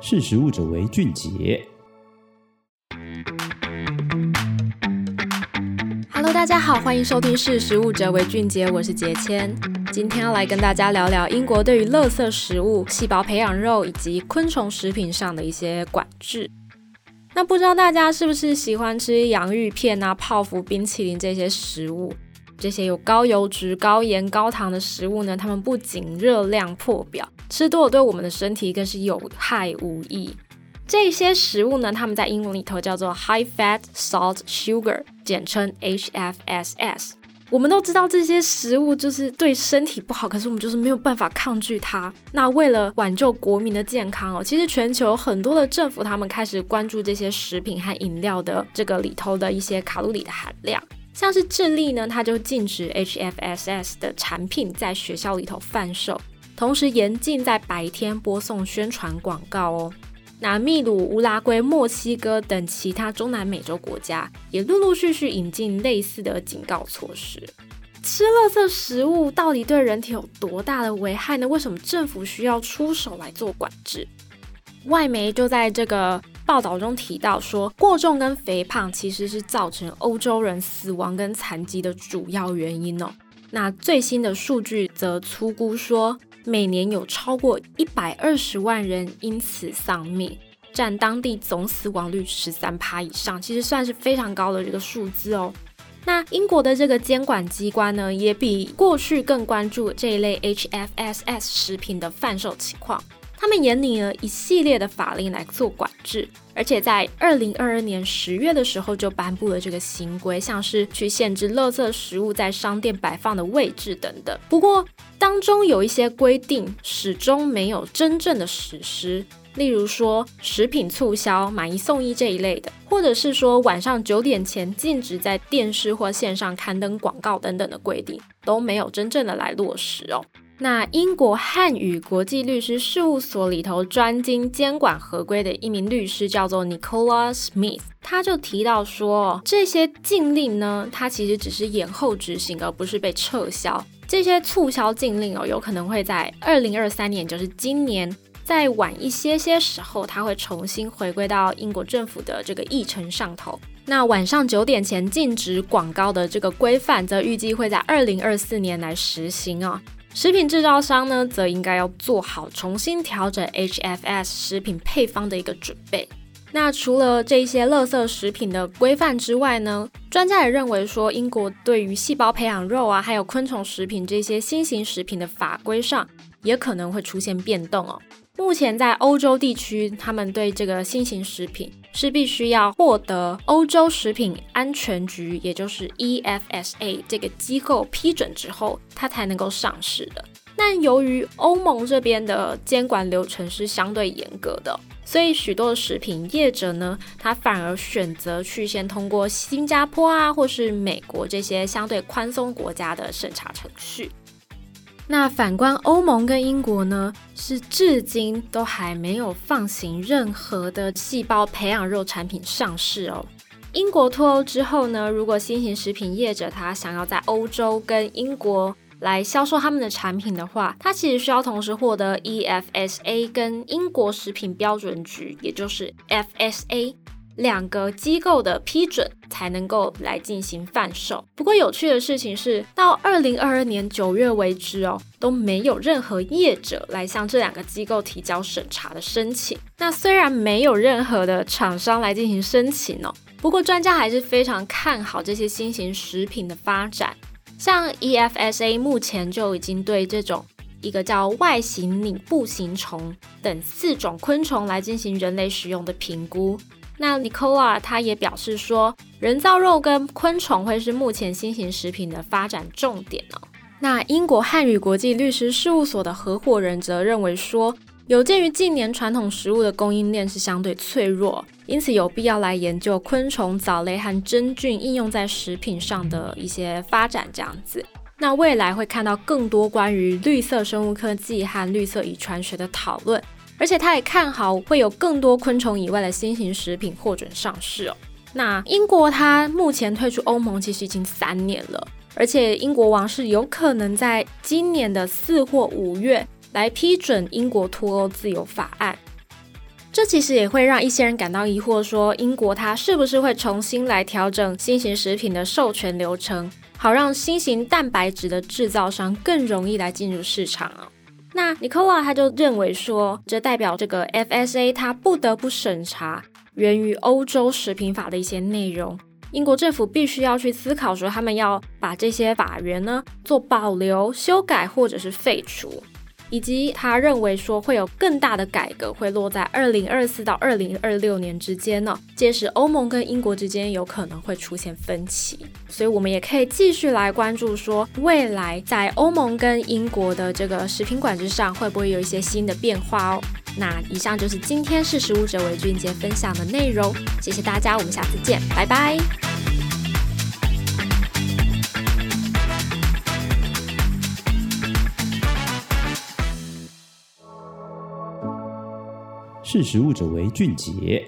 识食物者为俊杰。Hello，大家好，欢迎收听《识食物者为俊杰》，我是杰谦。今天要来跟大家聊聊英国对于垃圾食物、细胞培养肉以及昆虫食品上的一些管制。那不知道大家是不是喜欢吃洋芋片啊、泡芙、冰淇淋这些食物？这些有高油脂、高盐、高糖的食物呢，它们不仅热量破表，吃多了对我们的身体更是有害无益。这些食物呢，它们在英文里头叫做 High Fat, Salt, Sugar，简称 HFSS。我们都知道这些食物就是对身体不好，可是我们就是没有办法抗拒它。那为了挽救国民的健康哦，其实全球很多的政府他们开始关注这些食品和饮料的这个里头的一些卡路里的含量。像是智利呢，它就禁止 HFSS 的产品在学校里头贩售，同时严禁在白天播送宣传广告哦。那秘鲁、乌拉圭、墨西哥等其他中南美洲国家也陆陆续续引进类似的警告措施。吃垃圾食物到底对人体有多大的危害呢？为什么政府需要出手来做管制？外媒就在这个。报道中提到说，过重跟肥胖其实是造成欧洲人死亡跟残疾的主要原因哦。那最新的数据则粗估说，每年有超过一百二十万人因此丧命，占当地总死亡率十三趴以上，其实算是非常高的这个数字哦。那英国的这个监管机关呢，也比过去更关注这一类 HFSS 食品的贩售情况。他们研拟了一系列的法令来做管制，而且在二零二二年十月的时候就颁布了这个新规，像是去限制垃圾食物在商店摆放的位置等等。不过当中有一些规定始终没有真正的实施，例如说食品促销、买一送一这一类的，或者是说晚上九点前禁止在电视或线上刊登广告等等的规定，都没有真正的来落实哦。那英国汉语国际律师事务所里头专精监管合规的一名律师叫做 Nicola Smith，他就提到说，这些禁令呢，它其实只是延后执行，而不是被撤销。这些促销禁令哦，有可能会在二零二三年，就是今年再晚一些些时候，它会重新回归到英国政府的这个议程上头。那晚上九点前禁止广告的这个规范，则预计会在二零二四年来实行哦。食品制造商呢，则应该要做好重新调整 HFS 食品配方的一个准备。那除了这些乐色食品的规范之外呢，专家也认为说，英国对于细胞培养肉啊，还有昆虫食品这些新型食品的法规上，也可能会出现变动哦。目前在欧洲地区，他们对这个新型食品是必须要获得欧洲食品安全局，也就是 EFSA 这个机构批准之后，它才能够上市的。那由于欧盟这边的监管流程是相对严格的，所以许多的食品业者呢，他反而选择去先通过新加坡啊，或是美国这些相对宽松国家的审查程序。那反观欧盟跟英国呢，是至今都还没有放行任何的细胞培养肉产品上市哦。英国脱欧之后呢，如果新型食品业者他想要在欧洲跟英国来销售他们的产品的话，他其实需要同时获得 EFSA 跟英国食品标准局，也就是 FSA。两个机构的批准才能够来进行贩售。不过有趣的事情是，到二零二二年九月为止哦，都没有任何业者来向这两个机构提交审查的申请。那虽然没有任何的厂商来进行申请哦，不过专家还是非常看好这些新型食品的发展。像 EFSA 目前就已经对这种一个叫外形拟步行虫等四种昆虫来进行人类使用的评估。那 Nicola 他也表示说，人造肉跟昆虫会是目前新型食品的发展重点哦。那英国汉语国际律师事务所的合伙人则认为说，有鉴于近年传统食物的供应链是相对脆弱，因此有必要来研究昆虫、藻类和真菌应用在食品上的一些发展这样子。那未来会看到更多关于绿色生物科技和绿色遗传学的讨论。而且他也看好会有更多昆虫以外的新型食品获准上市哦。那英国它目前退出欧盟其实已经三年了，而且英国王室有可能在今年的四或五月来批准英国脱欧自由法案。这其实也会让一些人感到疑惑，说英国它是不是会重新来调整新型食品的授权流程，好让新型蛋白质的制造商更容易来进入市场啊？那 Nicola 他就认为说，这代表这个 FSA 他不得不审查源于欧洲食品法的一些内容，英国政府必须要去思考说，他们要把这些法源呢做保留、修改或者是废除。以及他认为说会有更大的改革会落在二零二四到二零二六年之间呢，届时欧盟跟英国之间有可能会出现分歧，所以我们也可以继续来关注说未来在欧盟跟英国的这个食品管制上会不会有一些新的变化哦。那以上就是今天识食物者为俊杰分享的内容，谢谢大家，我们下次见，拜拜。识时务者为俊杰。